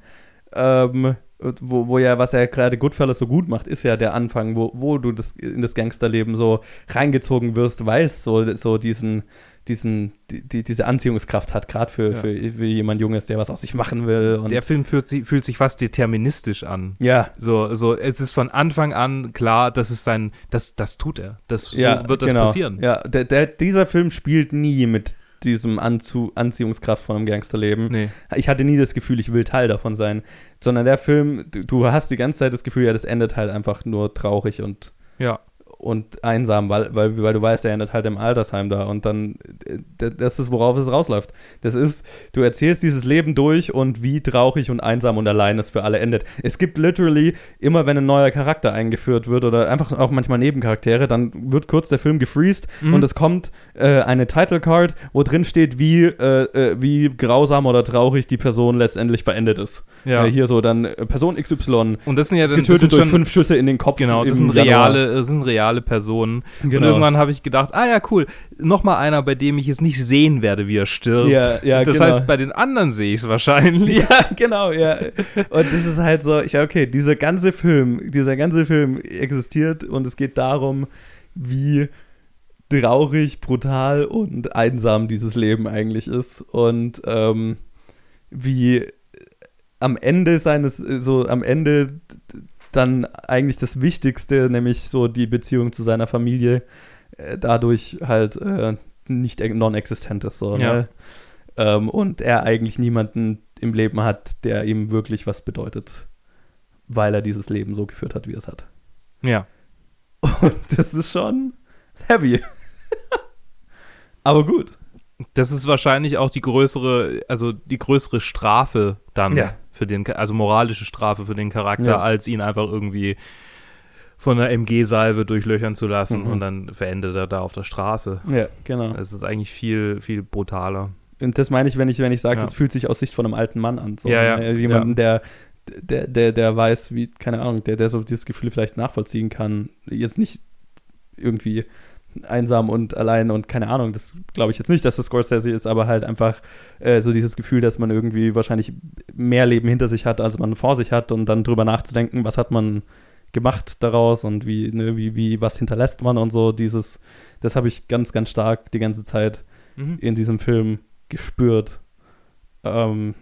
ähm, wo, wo ja, was er gerade Goodfellas so gut macht, ist ja der Anfang, wo, wo du das, in das Gangsterleben so reingezogen wirst, weil es so, so diesen, diesen, die, die, diese Anziehungskraft hat, gerade für, Ja. für, für jemand Junges, der was aus sich machen will. Der Film fühlt sich, fühlt sich fast deterministisch an. ja, So, so, es ist von Anfang an klar, das ist sein, das, das tut er. Das ja, so wird das genau. passieren. Ja, der, der, dieser Film spielt nie mit diesem Anzu Anziehungskraft von einem Gangsterleben. Nee. Ich hatte nie das Gefühl, ich will Teil davon sein, sondern der Film, du, du hast die ganze Zeit das Gefühl, ja, das endet halt einfach nur traurig und, Ja. Und einsam, weil, weil, weil du weißt, er endet halt im Altersheim da und dann, äh, das ist, worauf es rausläuft. Das ist, du erzählst dieses Leben durch und wie traurig und einsam und allein es für alle endet. Es gibt literally, immer wenn ein neuer Charakter eingeführt wird oder einfach auch manchmal Nebencharaktere, dann wird kurz der Film gefreezed Mhm. und es kommt äh, eine Title Card, wo drin steht, wie, äh, äh, wie grausam oder traurig die Person letztendlich verendet ist. Ja. Äh, hier so dann äh, Person XY Und das sind ja dann getötet sind durch schon, fünf Schüsse in den Kopf. Genau, das sind reale, das sind reale Personen. Und Genau. irgendwann habe ich gedacht, ah ja, cool, nochmal einer, bei dem ich es nicht sehen werde, wie er stirbt. Ja, ja, das genau. heißt, bei den anderen sehe ich es wahrscheinlich. Ja, genau, ja. Und das ist halt so, ja, okay, dieser ganze Film, dieser ganze Film existiert und es geht darum, wie traurig, brutal und einsam dieses Leben eigentlich ist und ähm, wie am Ende seines, so am Ende dann eigentlich das Wichtigste, nämlich so die Beziehung zu seiner Familie, äh, dadurch halt äh, nicht non-existent ist. So, Ja. ne? Ähm, und er eigentlich niemanden im Leben hat, der ihm wirklich was bedeutet, weil er dieses Leben so geführt hat, wie er es hat. Ja. Und das ist schon heavy. Aber gut. Das ist wahrscheinlich auch die größere, also die größere Strafe dann Ja. für den, also moralische Strafe für den Charakter, Ja. als ihn einfach irgendwie von der MG-Salve durchlöchern zu lassen Mhm. und dann verendet er da auf der Straße. Ja, genau. Es ist eigentlich viel, viel brutaler. Und das meine ich, wenn ich, wenn ich sage, Ja. das fühlt sich aus Sicht von einem alten Mann an. So, Ja, ja, ne? Jemanden, der, der, der, der weiß, wie, keine Ahnung, der, der so dieses Gefühl vielleicht nachvollziehen kann. Jetzt nicht irgendwie einsam und allein und keine Ahnung, das glaube ich jetzt nicht, dass das Scorsese ist, aber halt einfach äh, so dieses Gefühl, dass man irgendwie wahrscheinlich mehr Leben hinter sich hat, als man vor sich hat und dann drüber nachzudenken, was hat man gemacht daraus und wie, ne, wie, wie, was hinterlässt man und so, dieses, das habe ich ganz, ganz stark die ganze Zeit Mhm. in diesem Film gespürt. Ähm,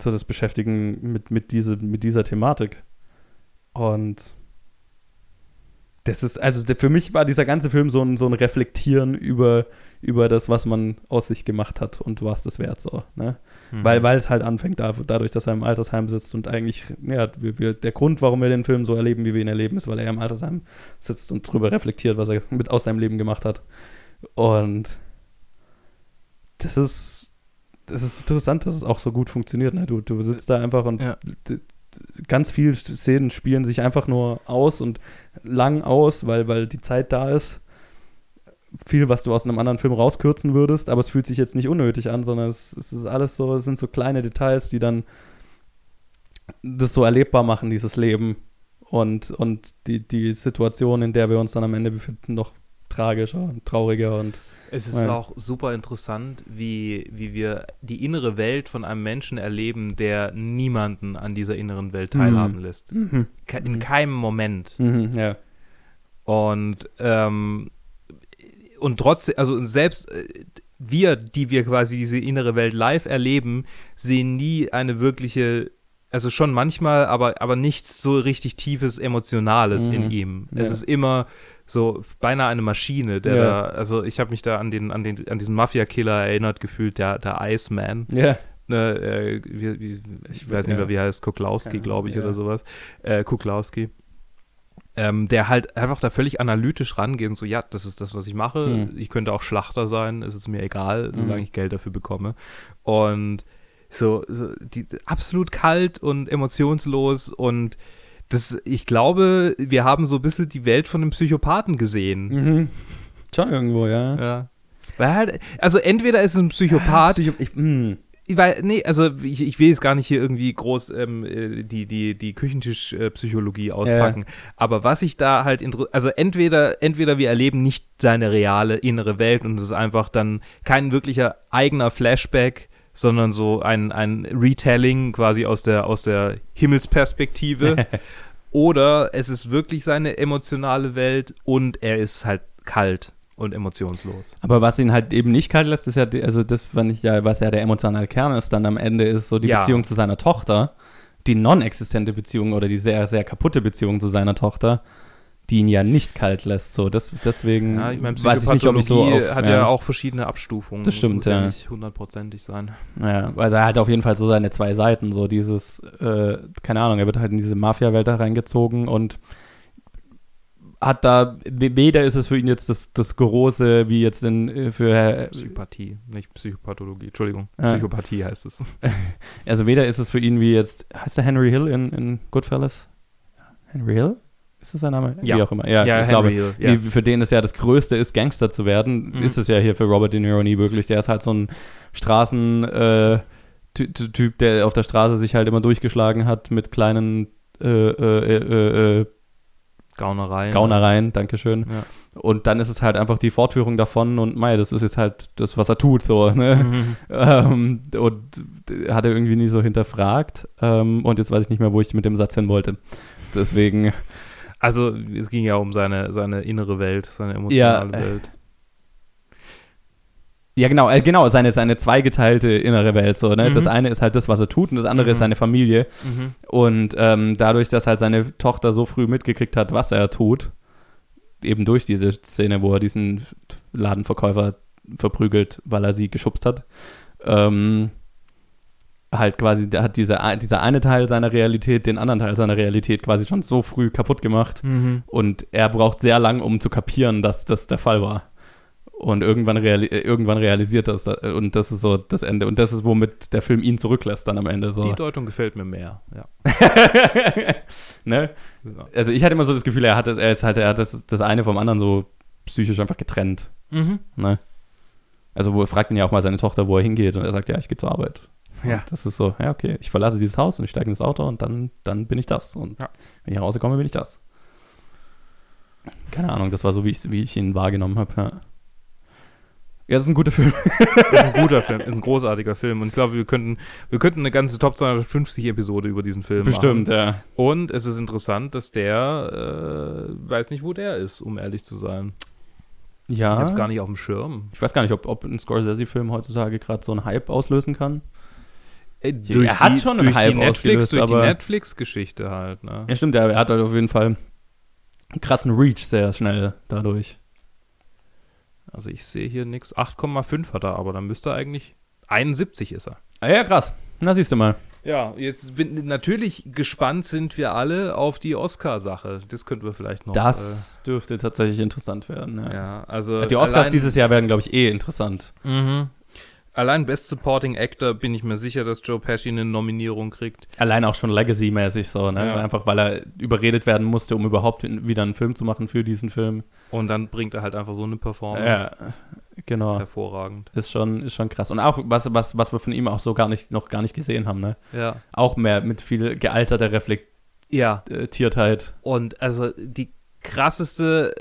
so das Beschäftigen mit, mit, diese, mit dieser Thematik. Und das ist, also für mich war dieser ganze Film so ein, so ein Reflektieren über, über das, was man aus sich gemacht hat und was das wert so. Ne? Mhm. Weil, weil es halt anfängt da, dadurch, dass er im Altersheim sitzt und eigentlich, ja, wir, wir, der Grund, warum wir den Film so erleben, wie wir ihn erleben, ist, weil er im Altersheim sitzt und drüber reflektiert, was er mit aus seinem Leben gemacht hat. Und das ist, das ist interessant, dass es auch so gut funktioniert. Ne? Du, du sitzt da einfach und Ja. Ganz viele Szenen spielen sich einfach nur aus und lang aus, weil, weil die Zeit da ist. Viel, was du aus einem anderen Film rauskürzen würdest, aber es fühlt sich jetzt nicht unnötig an, sondern es, es ist alles so, es sind so kleine Details, die dann das so erlebbar machen, dieses Leben. Und, und die, die Situation, in der wir uns dann am Ende befinden, noch tragischer und trauriger und Es ist Ja. auch super interessant, wie, wie wir die innere Welt von einem Menschen erleben, der niemanden an dieser inneren Welt teilhaben lässt. Ke in Mhm. keinem Moment. Mhm, ja. Und, ähm, und trotzdem, also selbst äh, wir, die wir quasi diese innere Welt live erleben, sehen nie eine wirkliche, also schon manchmal, aber, aber nichts so richtig tiefes, emotionales Mhm. in ihm. Es Ja. ist immer so beinahe eine Maschine, der Ja. da, also ich habe mich da an den, an den, an diesen Mafia-Killer erinnert gefühlt, der, der Iceman. Ja. Ne, äh, wie, wie, ich weiß nicht mehr, wie er heißt, Kuklowski, Ja, glaube ich, oder sowas. Äh, Kuklowski. Ähm, der halt einfach da völlig analytisch rangeht und so, ja, das ist das, was ich mache. Hm. Ich könnte auch Schlachter sein, es ist mir egal, solange Hm. ich Geld dafür bekomme. Und so, so die, absolut kalt und emotionslos und das, ich glaube, wir haben so ein bisschen die Welt von einem Psychopathen gesehen. Mhm. Schon irgendwo, ja. Ja. Weil halt, also entweder ist es ein Psychopath, Psycho ich, mh. weil, nee, also ich, ich will jetzt gar nicht hier irgendwie groß ähm, äh, die, die, die Küchentischpsychologie auspacken. Aber was ich da halt, also entweder, entweder wir erleben nicht seine reale innere Welt und es ist einfach dann kein wirklicher eigener Flashback, sondern so ein, ein Retelling quasi aus der, aus der Himmelsperspektive. Oder es ist wirklich seine emotionale Welt und er ist halt kalt und emotionslos. Aber was ihn halt eben nicht kalt lässt, ist ja, also das, wenn ich ja, was ja der emotionale Kern ist, dann am Ende ist so die Ja. Beziehung zu seiner Tochter, die non-existente Beziehung oder die sehr, sehr kaputte Beziehung zu seiner Tochter, die ihn ja nicht kalt lässt. So, das, deswegen Ja, ich meine, weiß ich nicht, ob ich so auf, hat ja. auch verschiedene Abstufungen. Das stimmt, muss ja. ja. nicht hundertprozentig sein. Ja, weil er hat auf jeden Fall so seine zwei Seiten, so dieses, äh, keine Ahnung, er wird halt in diese Mafia-Welt da reingezogen und hat da, we- weder ist es für ihn jetzt das, das Große, wie jetzt in, äh, für, Psychopathie, nicht Psychopathologie. Entschuldigung, Ja. Psychopathie heißt es. also weder ist es für ihn wie jetzt, heißt der Henry Hill in, in Goodfellas? Henry Hill? Ist das sein Name? Ja. Wie auch immer. Ja, ich Henry glaube, Hill, ja. für den es ja das Größte ist, Gangster zu werden, Mhm. ist es ja hier für Robert De Niro nie wirklich. Der ist halt so ein Straßen, äh, Ty- Ty- Typ, der auf der Straße sich halt immer durchgeschlagen hat mit kleinen äh, äh, äh, äh, Gaunereien. Gaunereien, Dankeschön. Ja. Und dann ist es halt einfach die Fortführung davon und mei, das ist jetzt halt das, was er tut, so, ne? Mhm. Ähm, und hat er irgendwie nie so hinterfragt. Ähm, und jetzt weiß ich nicht mehr, wo ich mit dem Satz hin wollte. Deswegen, Also, es ging ja um seine, seine innere Welt, seine emotionale Ja, äh, Welt. ja genau, äh, genau, seine, seine zweigeteilte innere Welt, so, ne? Mhm. Das eine ist halt das, was er tut und das andere Mhm. ist seine Familie. Mhm. Und ähm, dadurch, dass halt seine Tochter so früh mitgekriegt hat, was er tut, eben durch diese Szene, wo er diesen Ladenverkäufer verprügelt, weil er sie geschubst hat, ähm, halt quasi, der hat dieser, dieser eine Teil seiner Realität, den anderen Teil seiner Realität quasi schon so früh kaputt gemacht. Mhm. Und er braucht sehr lang, um zu kapieren, dass das der Fall war. Und irgendwann, reali äh, irgendwann realisiert das, äh, und das ist so das Ende. Und das ist, womit der Film ihn zurücklässt dann am Ende. So. Die Deutung gefällt mir mehr, ja. ne? ja. Also ich hatte immer so das Gefühl, er hat, er ist halt, er hat das, das eine vom anderen so psychisch einfach getrennt. Mhm. Ne? Also wo er fragt ihn ja auch mal seine Tochter, wo er hingeht und er sagt, ja, ich gehe zur Arbeit. Ja. Und das ist so, ja, okay, ich verlasse dieses Haus und ich steige ins Auto und dann, dann bin ich das. Und Ja. wenn ich nach Hause komme, bin ich das. Keine Ahnung, das war so, wie ich, wie ich ihn wahrgenommen habe, ja. Ja, das ist ein guter Film. ist ein guter Film, ist ein großartiger Film. Und ich glaube, wir könnten, wir könnten eine ganze Top 250 Episode über diesen Film Bestimmt, machen. ja. Und es ist interessant, dass der äh, weiß nicht, wo der ist, um ehrlich zu sein. Ich Ja. habe es gar nicht auf dem Schirm. Ich weiß gar nicht, ob, ob ein Scorsese-Film heutzutage gerade so einen Hype auslösen kann. Äh, er hat schon einen durch Hype die Netflix, durch die Netflix-Geschichte halt. Ne? Ja, stimmt, er, er hat halt auf jeden Fall einen krassen Reach sehr schnell dadurch. Also ich sehe hier nichts. 8,5 hat er, aber dann müsste er eigentlich 71 ist er. Ah, ja, krass. Na, siehst du mal. Ja, jetzt bin natürlich gespannt sind wir alle auf die Oscar-Sache. Das könnten wir vielleicht noch. Das dürfte tatsächlich interessant werden. äh, Ja. ja, also Die Oscars dieses Jahr werden, glaube ich, eh interessant. Mhm. Allein Best Supporting Actor bin ich mir sicher, dass Joe Pesci eine Nominierung kriegt. Allein auch schon Legacy-mäßig so, ne? Ja. Einfach weil er überredet werden musste, um überhaupt wieder einen Film zu machen für diesen Film. Und dann bringt er halt einfach so eine Performance. Ja, genau. Hervorragend. Ist schon, ist schon krass. Und auch, was, was, was wir von ihm auch so gar nicht, noch gar nicht gesehen haben, ne? Ja. Auch mehr mit viel gealterter Ja. Reflektiertheit. Und also die krasseste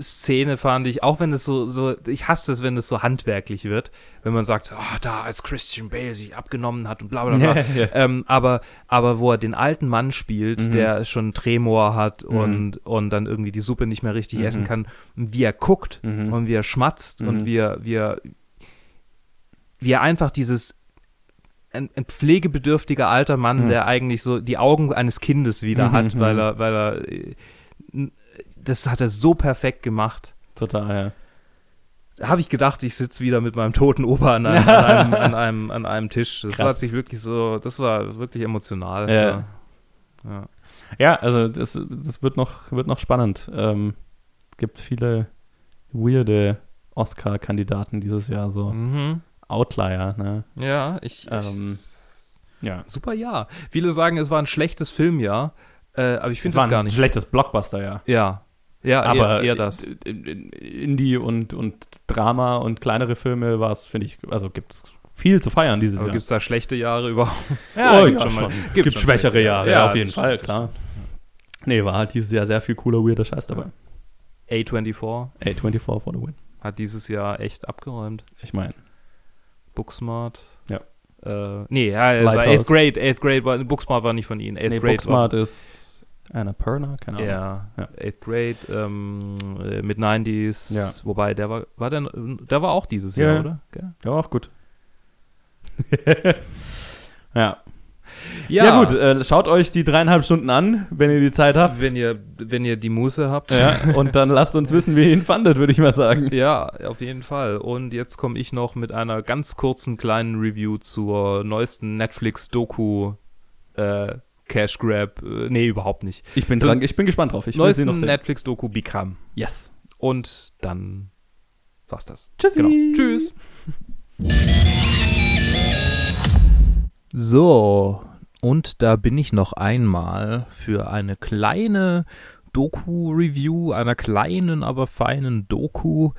Szene fand ich, auch wenn es so, so, ich hasse es, wenn es so handwerklich wird, wenn man sagt, ah, da als Christian Bale sich abgenommen hat und bla bla bla. Ähm, aber, aber wo er den alten Mann spielt, Mhm. der schon Tremor hat Mhm. und, und dann irgendwie die Suppe nicht mehr richtig Mhm. essen kann, und wie er guckt Mhm. und wie er schmatzt Mhm. und wie er, wie er, wie er einfach dieses ein, ein pflegebedürftiger alter Mann, Mhm. der eigentlich so die Augen eines Kindes wieder Mhm, hat, mhm. weil er, weil er äh, das hat er so perfekt gemacht. Total, ja. Da habe ich gedacht, ich sitze wieder mit meinem toten Opa an einem, an einem, an einem, an einem Tisch. Das Krass. hat sich wirklich so, das war wirklich emotional. Ja. Ja. Ja, also das, das wird noch, wird noch spannend. Ähm, gibt viele weirde Oscar-Kandidaten dieses Jahr, so Mhm. Outlier, ne? Ja, ich, Ähm, ich Ja. super Jahr. Viele sagen, es war ein schlechtes Filmjahr, äh, aber ich finde war das gar ein nicht. schlechtes Blockbuster, ja. Ja, ja, Aber eher, eher das. in- in- Indie und, und Drama und kleinere Filme war es, finde ich, also gibt es viel zu feiern dieses Aber Jahr. gibt es da schlechte Jahre überhaupt? Ja, oh, ja, schon mal- Gibt, gibt schon schwächere schlechte Jahre, ja, Ja, auf jeden das Fall, klar. Nee, war halt dieses Jahr sehr viel cooler, weirder Scheiß dabei. A24 A24 for the win. hat dieses Jahr echt abgeräumt. Ich meine, Booksmart. Ja. Äh, nee, ja, es war Lighthouse. 8th Grade. 8th Grade war, Booksmart war nicht von ihnen. 8th nee, Grade Booksmart ist Anna Perna, keine war, Ahnung. ja, Ja. 8th Grade, ähm, äh, mit 90s. Ja. Wobei, der war, war der, der war auch dieses Ja, Jahr, ja. oder? Ja, auch gut. ja. Ja, Ja, gut, äh, schaut euch die dreieinhalb Stunden an, wenn ihr die Zeit habt. Wenn ihr, wenn ihr die Muße habt. Ja, und dann lasst uns wissen, wie ihr ihn fandet, würde ich mal sagen. Ja, auf jeden Fall. Und jetzt komme ich noch mit einer ganz kurzen kleinen Review zur neuesten Netflix-Doku äh, Cash Grab. Äh, nee, überhaupt nicht. Ich bin, dran, ich bin gespannt drauf. Ich neuesten. Netflix-Doku Bikram. Yes. Und dann war's das. Tschüssi. Genau. Tschüss. So, und da bin ich noch einmal für eine kleine Doku-Review, einer kleinen, aber feinen Doku.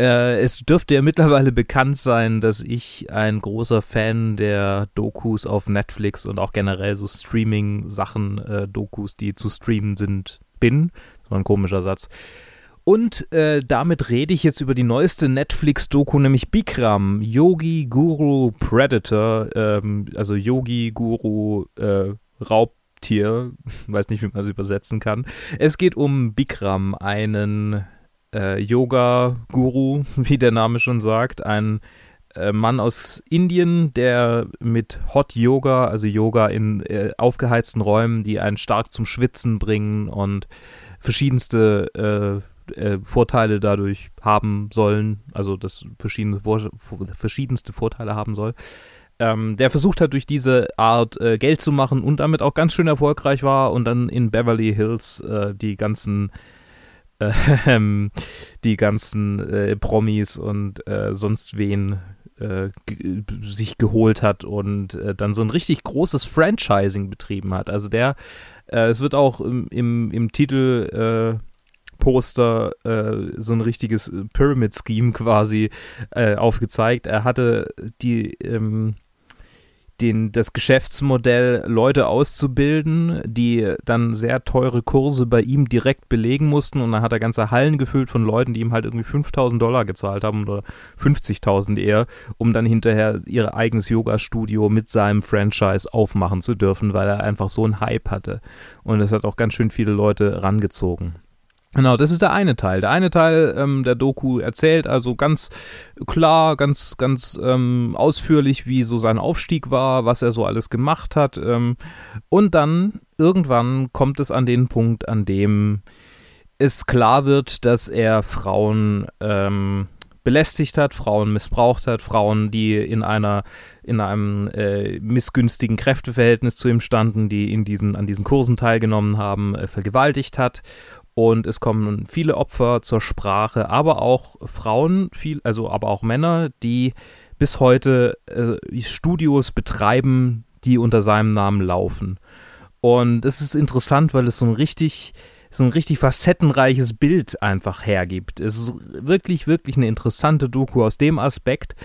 Äh, es dürfte ja mittlerweile bekannt sein, dass ich ein großer Fan der Dokus auf Netflix und auch generell so Streaming-Sachen, äh, Dokus, die zu streamen sind, bin. Das war ein komischer Satz. Und äh, damit rede ich jetzt über die neueste Netflix-Doku, nämlich Bikram, Yogi Guru Predator, ähm, also Yogi Guru äh, Raubtier, weiß nicht, wie man das übersetzen kann. Es geht um Bikram, einen äh, Yoga-Guru, wie der Name schon sagt, ein äh, Mann aus Indien, der mit Hot Yoga, also Yoga in äh, aufgeheizten Räumen, die einen stark zum Schwitzen bringen und verschiedenste äh, äh, Vorteile dadurch haben sollen, also das verschiedene, verschiedenste Vorteile haben soll. Ähm, der versucht hat, durch diese Art äh, Geld zu machen und damit auch ganz schön erfolgreich war und dann in Beverly Hills äh, die ganzen äh, die ganzen äh, Promis und äh, sonst wen äh, sich geholt hat und dann so ein richtig großes Franchising betrieben hat. Also der, es wird auch im, im, im Titel Poster äh, so ein richtiges Pyramid Scheme quasi äh, aufgezeigt. Er hatte die ähm, den, das Geschäftsmodell, Leute auszubilden, die dann sehr teure Kurse bei ihm direkt belegen mussten. Und dann hat er ganze Hallen gefüllt von Leuten, die ihm halt irgendwie 5000 Dollar gezahlt haben oder 50.000 eher, um dann hinterher ihr eigenes Yoga-Studio mit seinem Franchise aufmachen zu dürfen, weil er einfach so einen Hype hatte. Und das hat auch ganz schön viele Leute rangezogen. Genau, das ist der eine Teil. Der eine Teil ähm, der Doku erzählt also ganz klar, ganz, ganz ähm, ausführlich, wie so sein Aufstieg war, was er so alles gemacht hat. Ähm, und dann irgendwann kommt es an den Punkt, an dem es klar wird, dass er Frauen ähm, belästigt hat, Frauen missbraucht hat, Frauen, die in einer in einem äh, missgünstigen Kräfteverhältnis zu ihm standen, die in diesen an diesen Kursen teilgenommen haben, äh, vergewaltigt hat und es kommen viele Opfer zur Sprache, aber auch Frauen, viel, also aber auch Männer, die bis heute äh, Studios betreiben, die unter seinem Namen laufen. Und es ist interessant, weil es so ein richtig, so ein richtig facettenreiches Bild einfach hergibt. Es ist wirklich, wirklich eine interessante Doku aus dem Aspekt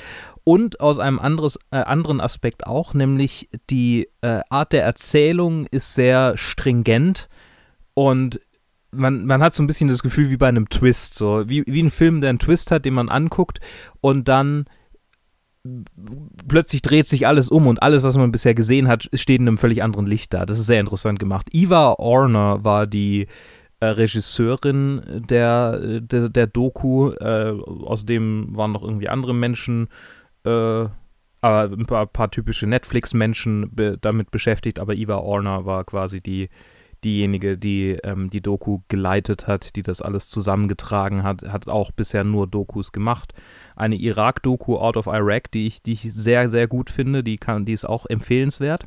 und aus einem anderes, äh, anderen Aspekt auch, nämlich die äh, Art der Erzählung ist sehr stringent und man, man hat so ein bisschen das Gefühl wie bei einem Twist, so wie, wie ein Film, der einen Twist hat, den man anguckt und dann plötzlich dreht sich alles um und alles, was man bisher gesehen hat, steht in einem völlig anderen Licht da. Das ist sehr interessant gemacht. Eva Orner war die äh, Regisseurin der, der, der Doku. Äh, außerdem waren noch irgendwie andere Menschen, äh, aber ein paar, paar typische Netflix-Menschen be damit beschäftigt, aber Eva Orner war quasi die diejenige, die ähm, die Doku geleitet hat, die das alles zusammengetragen hat, hat auch bisher nur Dokus gemacht. Eine Irak-Doku Out of Iraq, die ich, die ich sehr, sehr gut finde, die, kann, die ist auch empfehlenswert.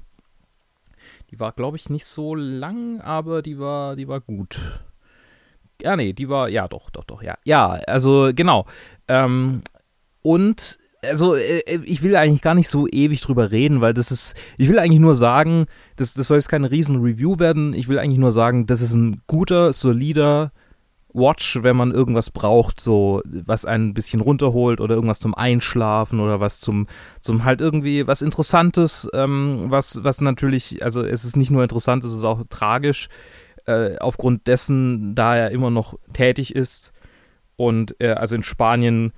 Die war, glaube ich, nicht so lang, aber die war, die war gut. Ja, nee, die war, ja, doch, doch, doch, ja. Ja, also genau. Ähm, und also äh, äh, ich will eigentlich gar nicht so ewig drüber reden, weil das ist, ich will eigentlich nur sagen, das, das soll jetzt keine riesen Review werden, ich will eigentlich nur sagen, das ist ein guter, solider Watch, wenn man irgendwas braucht, so was einen ein bisschen runterholt oder irgendwas zum Einschlafen oder was zum, zum halt irgendwie was Interessantes, ähm, was, was natürlich, also es ist nicht nur interessant, es ist auch tragisch, äh, aufgrund dessen, da er immer noch tätig ist. Und äh, also in Spanien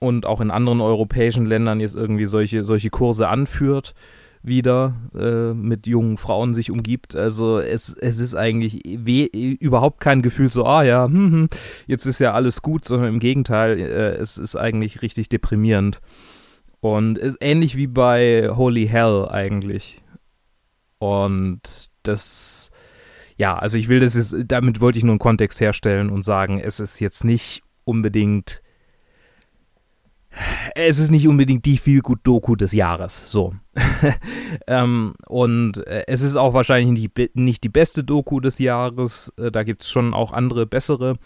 und auch in anderen europäischen Ländern jetzt irgendwie solche, solche Kurse anführt, wieder äh, mit jungen Frauen sich umgibt. Also es, es ist eigentlich überhaupt kein Gefühl so, ah ja, hm, hm, jetzt ist ja alles gut, sondern im Gegenteil, äh, es ist eigentlich richtig deprimierend. Und ist ähnlich wie bei Holy Hell eigentlich. Und das, ja, also ich will das ist, damit wollte ich nur einen Kontext herstellen und sagen, es ist jetzt nicht unbedingt es ist nicht unbedingt die viel gut Doku des Jahres. So. ähm, und äh, es ist auch wahrscheinlich nicht, nicht die beste Doku des Jahres. Äh, da gibt es schon auch andere bessere.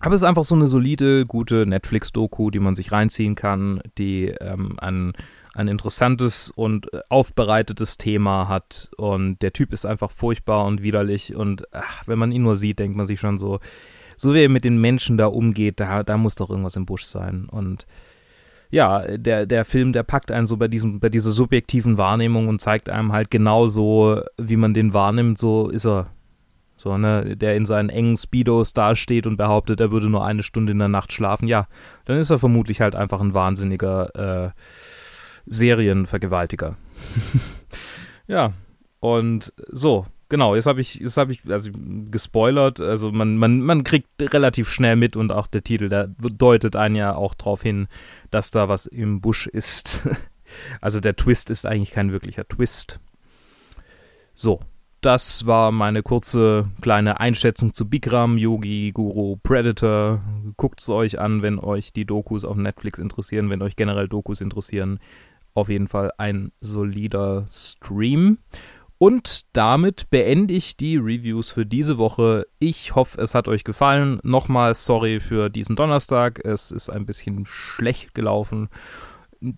Aber es ist einfach so eine solide, gute Netflix-Doku, die man sich reinziehen kann, die ähm, ein, ein interessantes und äh, aufbereitetes Thema hat. Und der Typ ist einfach furchtbar und widerlich. Und ach, wenn man ihn nur sieht, denkt man sich schon so, so wie er mit den Menschen da umgeht, da, da muss doch irgendwas im Busch sein. Und ja, der, der Film, der packt einen so bei diesem, bei dieser subjektiven Wahrnehmung und zeigt einem halt genau so, wie man den wahrnimmt, so ist er. So, ne, der in seinen engen Speedos dasteht und behauptet, er würde nur eine Stunde in der Nacht schlafen, ja, dann ist er vermutlich halt einfach ein wahnsinniger äh, Serienvergewaltiger. ja, und so, genau, jetzt habe ich, jetzt habe ich also gespoilert. Also man, man, man kriegt relativ schnell mit und auch der Titel, der deutet einen ja auch darauf hin, dass da was im Busch ist. also der Twist ist eigentlich kein wirklicher Twist. So, das war meine kurze kleine Einschätzung zu Bikram, Yogi, Guru, Predator. Guckt es euch an, wenn euch die Dokus auf Netflix interessieren, wenn euch generell Dokus interessieren. Auf jeden Fall ein solider Stream. Und damit beende ich die Reviews für diese Woche. Ich hoffe, es hat euch gefallen. Nochmal sorry für diesen Donnerstag. Es ist ein bisschen schlecht gelaufen.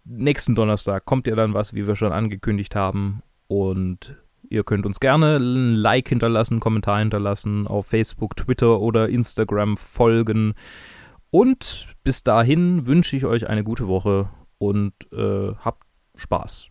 Nächsten Donnerstag kommt ja dann was, wie wir schon angekündigt haben. Und Ihr könnt uns gerne ein Like hinterlassen, einen Kommentar hinterlassen, auf Facebook, Twitter oder Instagram folgen. Und bis dahin wünsche ich euch eine gute Woche und äh, habt Spaß.